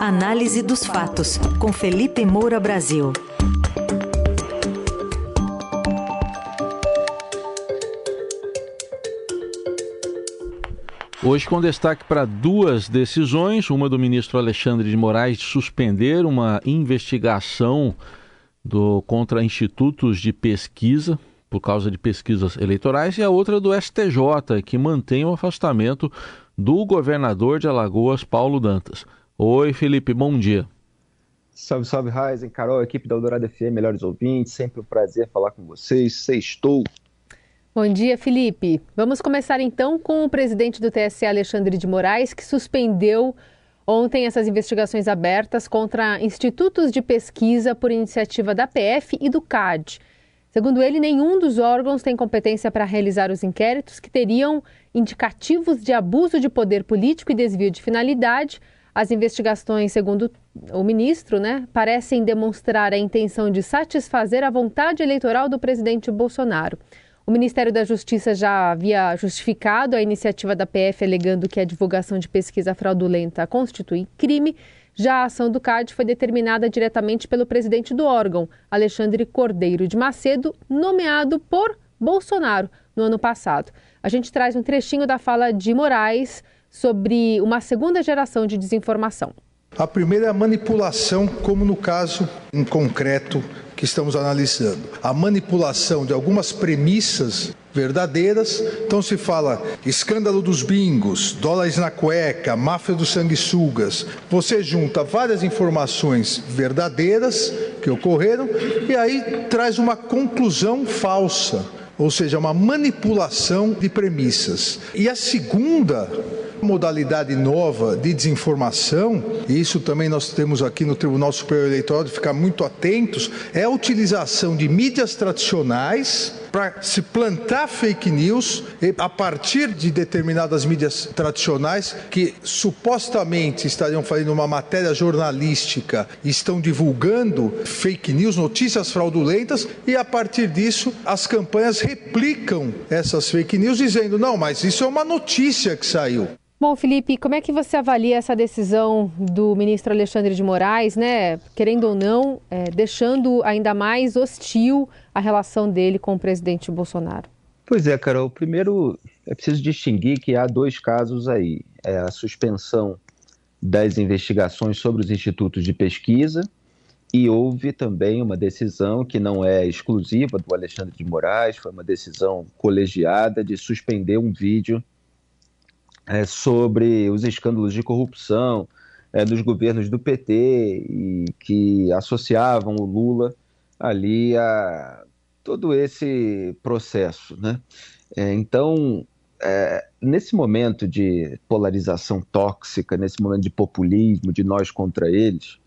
Análise dos fatos, com Felipe Moura Brasil. Hoje, com destaque para duas decisões: uma do ministro Alexandre de Moraes de suspender uma investigação do, contra institutos de pesquisa por causa de pesquisas eleitorais, e a outra do STJ, que mantém o afastamento do governador de Alagoas, Paulo Dantas. Oi, Felipe, bom dia. Salve, salve, Raizen, Carol, equipe da Eldorado FM, melhores ouvintes, sempre um prazer falar com vocês. Sextou. Bom dia, Felipe. Vamos começar então com o presidente do TSE, Alexandre de Moraes, que suspendeu ontem essas investigações abertas contra institutos de pesquisa por iniciativa da PF e do CAD. Segundo ele, nenhum dos órgãos tem competência para realizar os inquéritos que teriam indicativos de abuso de poder político e desvio de finalidade as investigações, segundo o ministro, né, parecem demonstrar a intenção de satisfazer a vontade eleitoral do presidente Bolsonaro. O Ministério da Justiça já havia justificado a iniciativa da PF, alegando que a divulgação de pesquisa fraudulenta constitui crime. Já a ação do CAD foi determinada diretamente pelo presidente do órgão, Alexandre Cordeiro de Macedo, nomeado por Bolsonaro no ano passado. A gente traz um trechinho da fala de Moraes sobre uma segunda geração de desinformação. A primeira é a manipulação, como no caso em concreto que estamos analisando. A manipulação de algumas premissas verdadeiras. Então se fala escândalo dos bingos, dólares na cueca, máfia dos sanguessugas. Você junta várias informações verdadeiras que ocorreram e aí traz uma conclusão falsa, ou seja, uma manipulação de premissas. E a segunda modalidade nova de desinformação, e isso também nós temos aqui no Tribunal Superior Eleitoral de ficar muito atentos, é a utilização de mídias tradicionais para se plantar fake news a partir de determinadas mídias tradicionais que supostamente estariam fazendo uma matéria jornalística estão divulgando fake news, notícias fraudulentas, e a partir disso as campanhas replicam essas fake news dizendo: não, mas isso é uma notícia que saiu. Bom, Felipe, como é que você avalia essa decisão do ministro Alexandre de Moraes, né? Querendo ou não, é, deixando ainda mais hostil a relação dele com o presidente Bolsonaro? Pois é, Carol. Primeiro, é preciso distinguir que há dois casos aí: é a suspensão das investigações sobre os institutos de pesquisa e houve também uma decisão que não é exclusiva do Alexandre de Moraes, foi uma decisão colegiada de suspender um vídeo é, sobre os escândalos de corrupção é, dos governos do PT e que associavam o Lula ali a todo esse processo, né? É, então, é, nesse momento de polarização tóxica, nesse momento de populismo, de nós contra eles,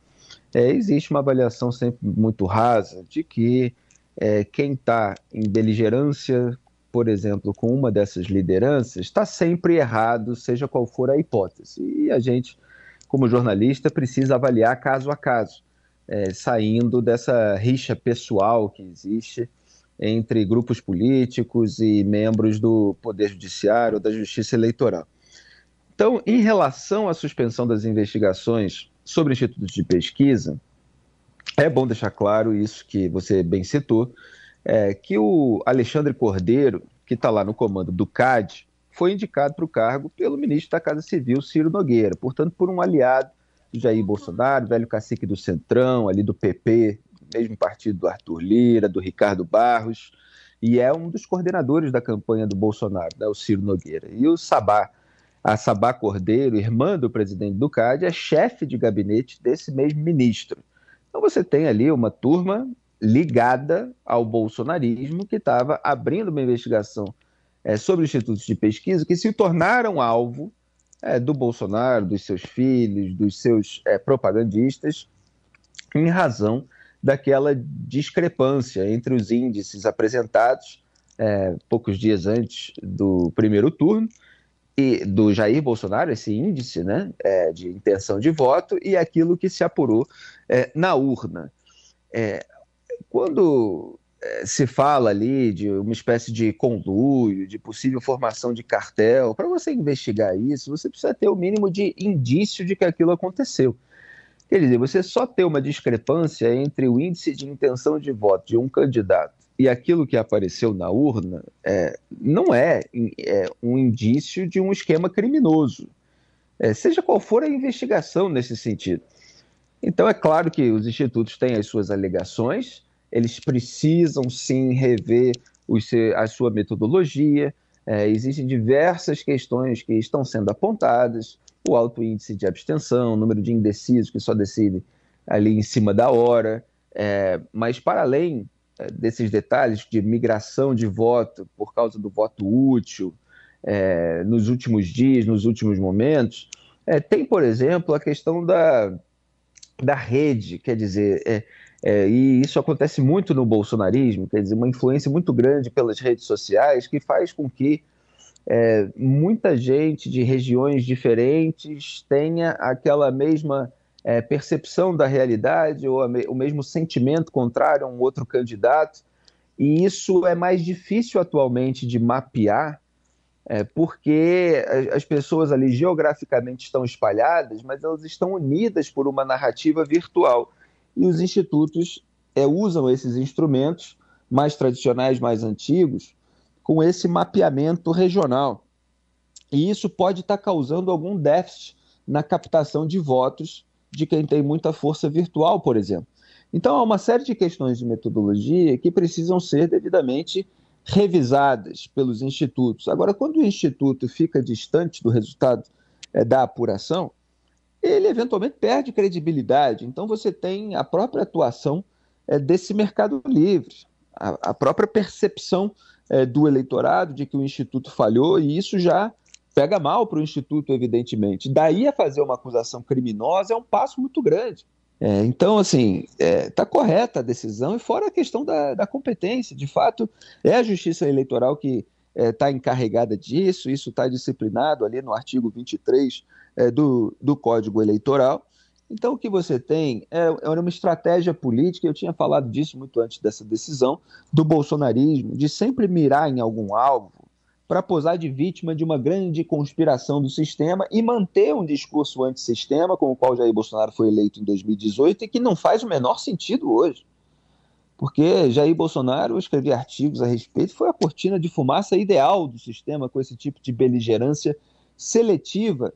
é, existe uma avaliação sempre muito rasa de que é, quem está em beligerância por exemplo, com uma dessas lideranças, está sempre errado, seja qual for a hipótese. E a gente, como jornalista, precisa avaliar caso a caso, é, saindo dessa rixa pessoal que existe entre grupos políticos e membros do Poder Judiciário ou da Justiça Eleitoral. Então, em relação à suspensão das investigações sobre institutos de pesquisa, é bom deixar claro isso que você bem citou, é, que o Alexandre Cordeiro, que está lá no comando do CAD, foi indicado para o cargo pelo ministro da Casa Civil, Ciro Nogueira, portanto, por um aliado do Jair Bolsonaro, velho cacique do Centrão, ali do PP, mesmo partido do Arthur Lira, do Ricardo Barros, e é um dos coordenadores da campanha do Bolsonaro, né, o Ciro Nogueira. E o Sabá, a Sabá Cordeiro, irmã do presidente do CAD, é chefe de gabinete desse mesmo ministro. Então você tem ali uma turma ligada ao bolsonarismo, que estava abrindo uma investigação é, sobre institutos de pesquisa que se tornaram alvo é, do Bolsonaro, dos seus filhos, dos seus é, propagandistas, em razão daquela discrepância entre os índices apresentados é, poucos dias antes do primeiro turno e do Jair Bolsonaro, esse índice né, é, de intenção de voto, e aquilo que se apurou é, na urna. É, quando é, se fala ali de uma espécie de conluio, de possível formação de cartel, para você investigar isso, você precisa ter o mínimo de indício de que aquilo aconteceu. Quer dizer, você só ter uma discrepância entre o índice de intenção de voto de um candidato e aquilo que apareceu na urna é, não é, é, um indício de um esquema criminoso, é, seja qual for a investigação nesse sentido. Então, é claro que os institutos têm as suas alegações, eles precisam sim rever a sua metodologia, é, existem diversas questões que estão sendo apontadas, o alto índice de abstenção, o número de indecisos que só decidem ali em cima da hora, é, mas para além é, desses detalhes de migração de voto por causa do voto útil é, nos últimos dias, nos últimos momentos, é, tem, por exemplo, a questão da, da rede, quer dizer, é, é, e isso acontece muito no bolsonarismo, quer dizer, uma influência muito grande pelas redes sociais que faz com que é, muita gente de regiões diferentes tenha aquela mesma é, percepção da realidade ou me, o mesmo sentimento contrário a um outro candidato. E isso é mais difícil atualmente de mapear, é, porque as pessoas ali geograficamente estão espalhadas, mas elas estão unidas por uma narrativa virtual. E os institutos é, usam esses instrumentos mais tradicionais, mais antigos, com esse mapeamento regional. E isso pode estar causando algum déficit na captação de votos de quem tem muita força virtual, por exemplo. Então, há uma série de questões de metodologia que precisam ser devidamente revisadas pelos institutos. Agora, quando o instituto fica distante do resultado é, da apuração, ele eventualmente perde credibilidade. Então, você tem a própria atuação é, desse mercado livre, a, a própria percepção é, do eleitorado de que o instituto falhou, e isso já pega mal para o Instituto, evidentemente. Daí a fazer uma acusação criminosa é um passo muito grande. É, então, assim, está é, tá correta a decisão, e fora a questão da, da, competência. De fato, é a Justiça Eleitoral que está é, encarregada disso, isso está disciplinado ali no artigo 23 é, do, do Código Eleitoral. Então, o que você tem é, é uma estratégia política, eu tinha falado disso muito antes dessa decisão, do bolsonarismo, de sempre mirar em algum alvo para posar de vítima de uma grande conspiração do sistema e manter um discurso antissistema, com o qual Jair Bolsonaro foi eleito em 2018 e que não faz o menor sentido hoje. Porque Jair Bolsonaro escrevia artigos a respeito, foi a cortina de fumaça ideal do sistema com esse tipo de beligerância seletiva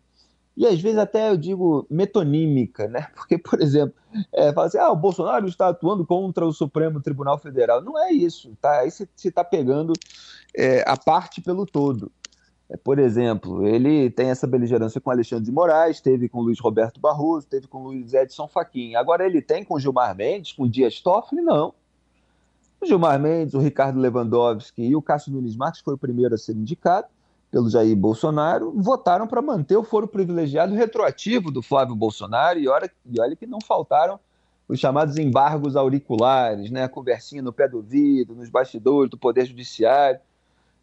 e às vezes até eu digo metonímica, né? Porque, por exemplo, é, fala assim, ah, o Bolsonaro está atuando contra o Supremo Tribunal Federal. Não é isso, tá? Aí você está pegando é, a parte pelo todo. É, por exemplo, ele tem essa beligerância com Alexandre de Moraes, teve com Luiz Roberto Barroso, teve com Luiz Edson Fachin. Agora ele tem com Gilmar Mendes, com Dias Toffoli? Não. O Gilmar Mendes, o Ricardo Lewandowski e o Cássio Nunes Marques foi o primeiro a ser indicado pelo Jair Bolsonaro, votaram para manter o foro privilegiado retroativo do Flávio Bolsonaro, e olha, e olha que não faltaram os chamados embargos auriculares, né? a conversinha no pé do ouvido, nos bastidores do Poder Judiciário.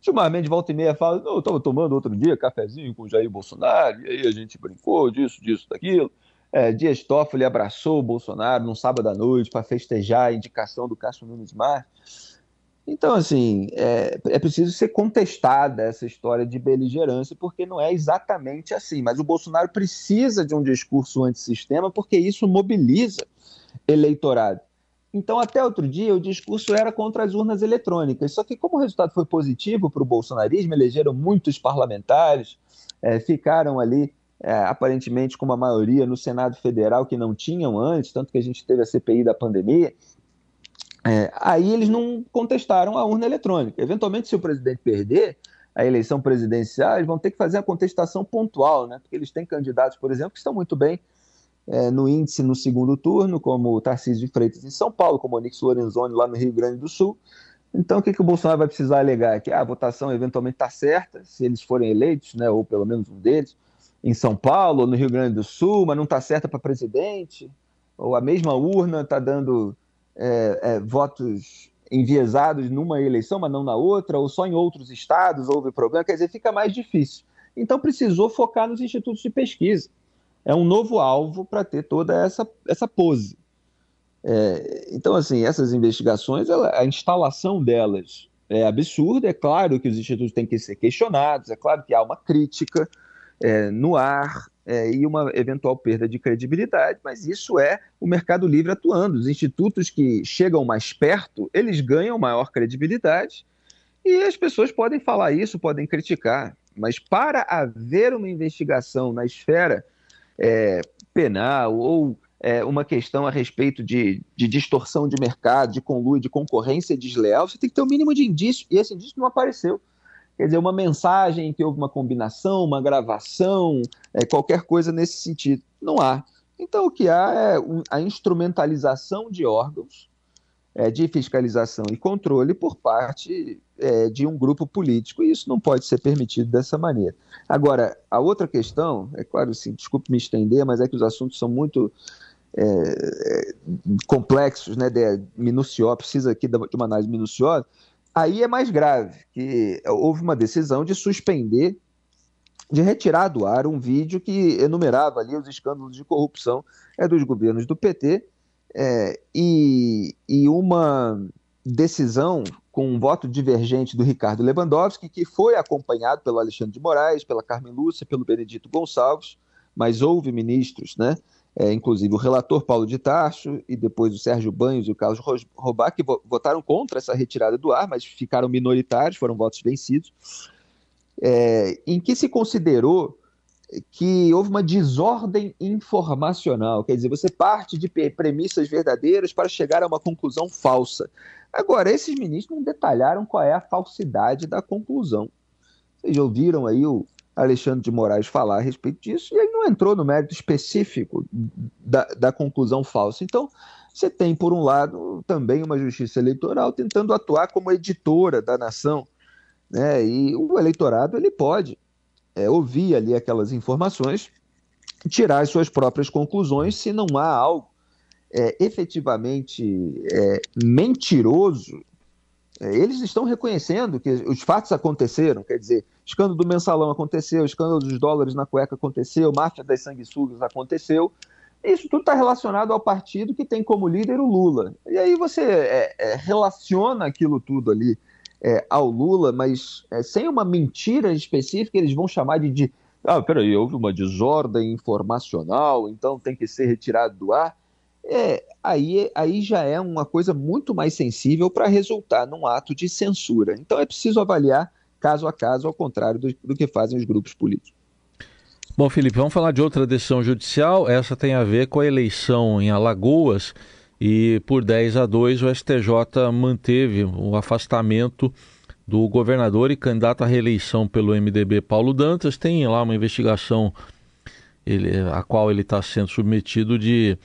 Gilmar Mendes volta e meia fala, não, eu estava tomando outro dia cafezinho com o Jair Bolsonaro, e aí a gente brincou disso, disso, daquilo. É, Dias Toffoli abraçou o Bolsonaro num sábado à noite para festejar a indicação do Cássio Nunes Marques. Então, assim, é, é, preciso ser contestada essa história de beligerância, porque não é exatamente assim. Mas o Bolsonaro precisa de um discurso antissistema, porque isso mobiliza eleitorado. Então, até outro dia, o discurso era contra as urnas eletrônicas. Só que, como o resultado foi positivo para o bolsonarismo, elegeram muitos parlamentares, é, ficaram ali, é, aparentemente, com uma maioria no Senado Federal que não tinham antes, tanto que a gente teve a CPI da pandemia. É, aí eles não contestaram a urna eletrônica. Eventualmente, se o presidente perder a eleição presidencial, eles vão ter que fazer a contestação pontual, né? porque eles têm candidatos, por exemplo, que estão muito bem é, no índice no segundo turno, como o Tarcísio de Freitas em São Paulo, como o Onix Lorenzoni lá no Rio Grande do Sul. Então, o que, que o Bolsonaro vai precisar alegar? Que ah, a votação eventualmente está certa, se eles forem eleitos, né, ou pelo menos um deles, em São Paulo ou no Rio Grande do Sul, mas não está certa para presidente, ou a mesma urna está dando é, é, votos enviesados numa eleição, mas não na outra, ou só em outros estados houve problema, quer dizer, fica mais difícil. Então precisou focar nos institutos de pesquisa. É um novo alvo para ter toda essa, essa pose. É, então, assim, essas investigações, ela, a instalação delas é absurda. É claro que os institutos têm que ser questionados, é claro que há uma crítica é, no ar, é, e uma eventual perda de credibilidade, mas isso é o mercado livre atuando. Os institutos que chegam mais perto, eles ganham maior credibilidade e as pessoas podem falar isso, podem criticar, mas para haver uma investigação na esfera é, penal ou é, uma questão a respeito de, de, distorção de mercado, de conluio, de concorrência desleal, você tem que ter o um mínimo de indício, e esse indício não apareceu. Quer dizer, uma mensagem que houve uma combinação, uma gravação, é, qualquer coisa nesse sentido. Não há. Então, o que há é a instrumentalização de órgãos é, de fiscalização e controle por parte é, de um grupo político, e isso não pode ser permitido dessa maneira. Agora, a outra questão, é claro, assim, desculpe me estender, mas é que os assuntos são muito é, é complexos, né, de, minuciosos, precisa aqui de uma análise minuciosa, Aí é mais grave, que houve uma decisão de suspender, de retirar do ar um vídeo que enumerava ali os escândalos de corrupção é, dos governos do PT é, e, e uma decisão com um voto divergente do Ricardo Lewandowski, que foi acompanhado pelo Alexandre de Moraes, pela Carmen Lúcia, pelo Benedito Gonçalves, mas houve ministros, né, é, inclusive o relator Paulo de Tarso e depois o Sérgio Banhos e o Carlos Robá, que votaram contra essa retirada do ar, mas ficaram minoritários, foram votos vencidos, é, em que se considerou que houve uma desordem informacional, quer dizer, você parte de premissas verdadeiras para chegar a uma conclusão falsa. Agora, esses ministros não detalharam qual é a falsidade da conclusão. Vocês ouviram aí o, Alexandre de Moraes falar a respeito disso, e ele não entrou no mérito específico da, da conclusão falsa. Então, você tem, por um lado, também uma justiça eleitoral tentando atuar como editora da nação, né? e o eleitorado ele pode é, ouvir ali aquelas informações, tirar as suas próprias conclusões, se não há algo é, efetivamente é, mentiroso é, eles estão reconhecendo que os fatos aconteceram, quer dizer, escândalo do mensalão aconteceu, escândalo dos dólares na cueca aconteceu, máfia das sanguessugas aconteceu. Isso tudo está relacionado ao partido que tem como líder o Lula. E aí você é, é, relaciona aquilo tudo ali é, ao Lula, mas é, sem uma mentira específica, eles vão chamar de, de ah, peraí, houve uma desordem informacional, então tem que ser retirado do ar é, aí, aí já é uma coisa muito mais sensível para resultar num ato de censura. Então é preciso avaliar caso a caso, ao contrário do, do que fazem os grupos políticos. Bom, Felipe, vamos falar de outra decisão judicial. Essa tem a ver com a eleição em Alagoas e por 10 a 2 o STJ manteve o afastamento do governador e candidato à reeleição pelo MDB Paulo Dantas. Tem lá uma investigação ele, a qual ele está sendo submetido de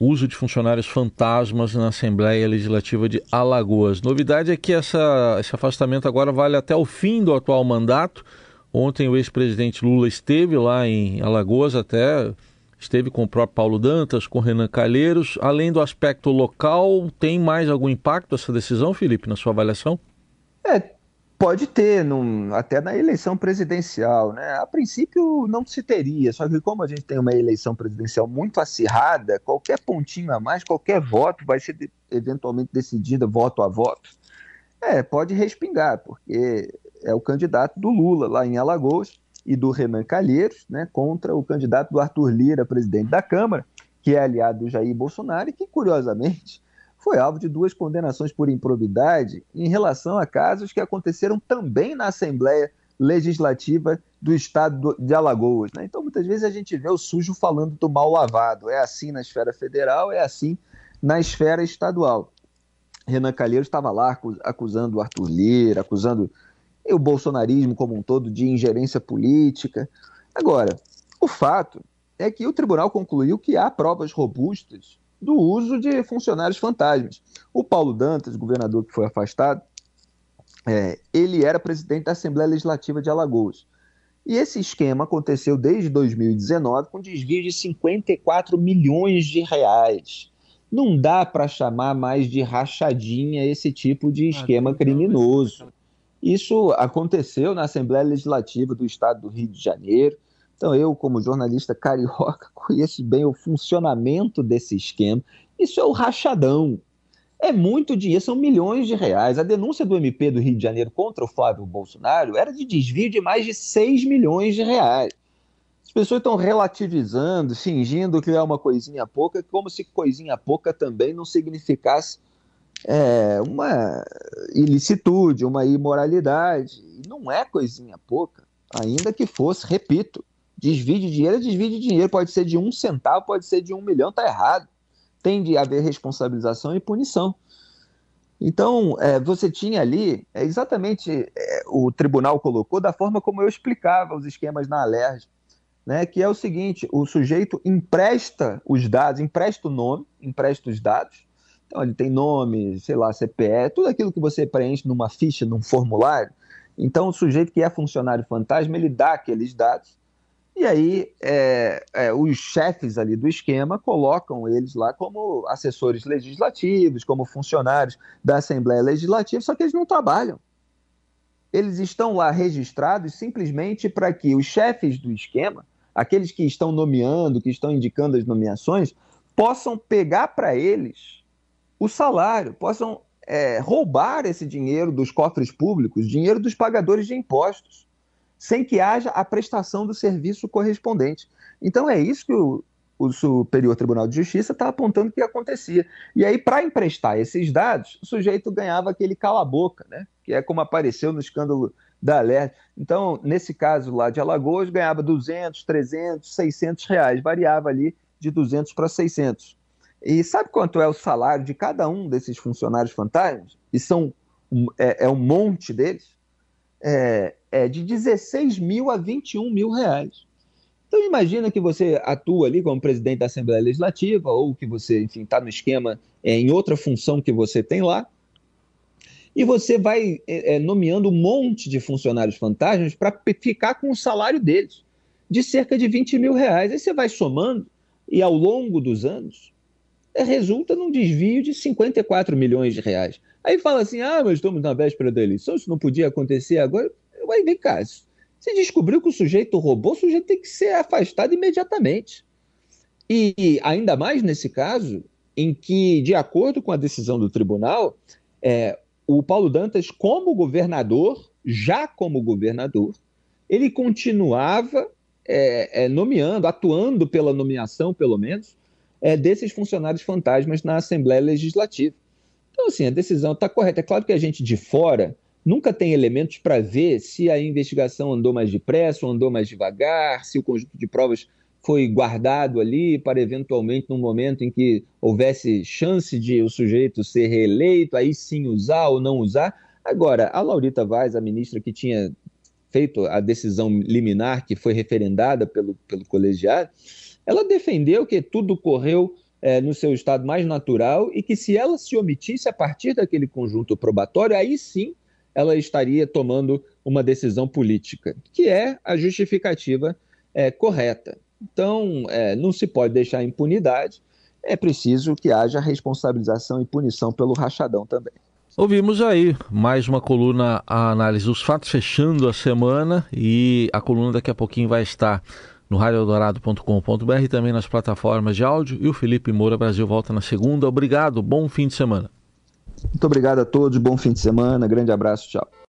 uso de funcionários fantasmas na Assembleia Legislativa de Alagoas. Novidade é que essa, esse afastamento agora vale até o fim do atual mandato. Ontem o ex-presidente Lula esteve lá em Alagoas, até esteve com o próprio Paulo Dantas, com Renan Calheiros. Além do aspecto local, tem mais algum impacto essa decisão, Felipe, na sua avaliação? É, Pode ter, num, até na eleição presidencial, né? A princípio não se teria, só que como a gente tem uma eleição presidencial muito acirrada, qualquer pontinho a mais, qualquer voto vai ser de, eventualmente decidida voto a voto. É, pode respingar, porque é o candidato do Lula lá em Alagoas e do Renan Calheiros, né, contra o candidato do Arthur Lira, presidente da Câmara, que é aliado do Jair Bolsonaro e que, curiosamente, foi alvo de duas condenações por improbidade em relação a casos que aconteceram também na Assembleia Legislativa do Estado de Alagoas. Né? Então, muitas vezes a gente vê o sujo falando do mal lavado. É assim na esfera federal, é assim na esfera estadual. Renan Calheiros estava lá acusando o Arthur Lira, acusando o bolsonarismo como um todo de ingerência política. Agora, o fato é que o tribunal concluiu que há provas robustas do uso de funcionários fantasmas. O Paulo Dantas, governador que foi afastado, é, ele era presidente da Assembleia Legislativa de Alagoas. E esse esquema aconteceu desde 2019 com desvio de 54 milhões de reais. Não dá para chamar mais de rachadinha esse tipo de esquema criminoso. Isso aconteceu na Assembleia Legislativa do Estado do Rio de Janeiro. Então, eu, como jornalista carioca, conheço bem o funcionamento desse esquema. Isso é o rachadão. É muito dinheiro, são milhões de reais. A denúncia do MP do Rio de Janeiro contra o Flávio Bolsonaro era de desvio de mais de 6 milhões de reais. as pessoas estão relativizando, fingindo que é uma coisinha pouca, como se coisinha pouca também não significasse é, uma ilicitude, uma imoralidade. Não é coisinha pouca, ainda que fosse, repito, desvio de dinheiro é desvio de dinheiro, pode ser de um centavo, pode ser de um milhão, está errado. Tem de haver responsabilização e punição. Então, é, você tinha ali, é, exatamente é, o tribunal colocou da forma como eu explicava os esquemas na Alerj, né, que é o seguinte, o sujeito empresta os dados, empresta o nome, empresta os dados, então ele tem nome, sei lá, CPE, tudo aquilo que você preenche numa ficha, num formulário, então o sujeito que é funcionário fantasma, ele dá aqueles dados, e aí, é, é, os chefes ali do esquema colocam eles lá como assessores legislativos, como funcionários da Assembleia Legislativa, só que eles não trabalham. Eles estão lá registrados simplesmente para que os chefes do esquema, aqueles que estão nomeando, que estão indicando as nomeações, possam pegar para eles o salário, possam é, roubar esse dinheiro dos cofres públicos, dinheiro dos pagadores de impostos sem que haja a prestação do serviço correspondente. Então é isso que o, o Superior Tribunal de Justiça está apontando que acontecia. E aí, para emprestar esses dados, o sujeito ganhava aquele cala-boca, né? que é como apareceu no escândalo da Alert. Então, nesse caso lá de Alagoas, ganhava 200, 300, 600 reais, variava ali de 200 para 600. E sabe quanto é o salário de cada um desses funcionários fantasmas? E são é, é um monte deles. É, é de 16 mil a 21 mil reais. Então imagina que você atua ali como presidente da Assembleia Legislativa ou que você, enfim, está no esquema é, em outra função que você tem lá e você vai é, é nomeando um monte de funcionários fantasmas para ficar com o salário deles de cerca de 20 mil reais. Aí você vai somando e ao longo dos anos é, resulta num desvio de 54 milhões de reais. Aí fala assim, ah, mas estamos na véspera da eleição, isso não podia acontecer agora. Vai vem cá, se descobriu que o sujeito roubou, o sujeito tem que ser afastado imediatamente. E ainda mais nesse caso, em que, de acordo com a decisão do tribunal, é, o Paulo Dantas, como governador, já como governador, ele continuava é, é, nomeando, atuando pela nomeação, pelo menos, é, desses funcionários fantasmas na Assembleia Legislativa. Então, assim, a decisão está correta. É claro que a gente de fora nunca tem elementos para ver se a investigação andou mais depressa ou andou mais devagar, se o conjunto de provas foi guardado ali para eventualmente, num momento em que houvesse chance de o sujeito ser reeleito, aí sim usar ou não usar. Agora, a Laurita Vaz, a ministra que tinha feito a decisão liminar que foi referendada pelo, pelo colegiado, ela defendeu que tudo correu é, no seu estado mais natural e que se ela se omitisse a partir daquele conjunto probatório, aí sim ela estaria tomando uma decisão política, que é a justificativa é, correta. Então, é, não se pode deixar impunidade, é preciso que haja responsabilização e punição pelo rachadão também. Ouvimos aí mais uma coluna a análise dos fatos, fechando a semana, e a coluna daqui a pouquinho vai estar no radioeldorado.com.br e também nas plataformas de áudio. E o Felipe Moura Brasil volta na segunda. Obrigado, bom fim de semana. Muito obrigado a todos, bom fim de semana, grande abraço, tchau.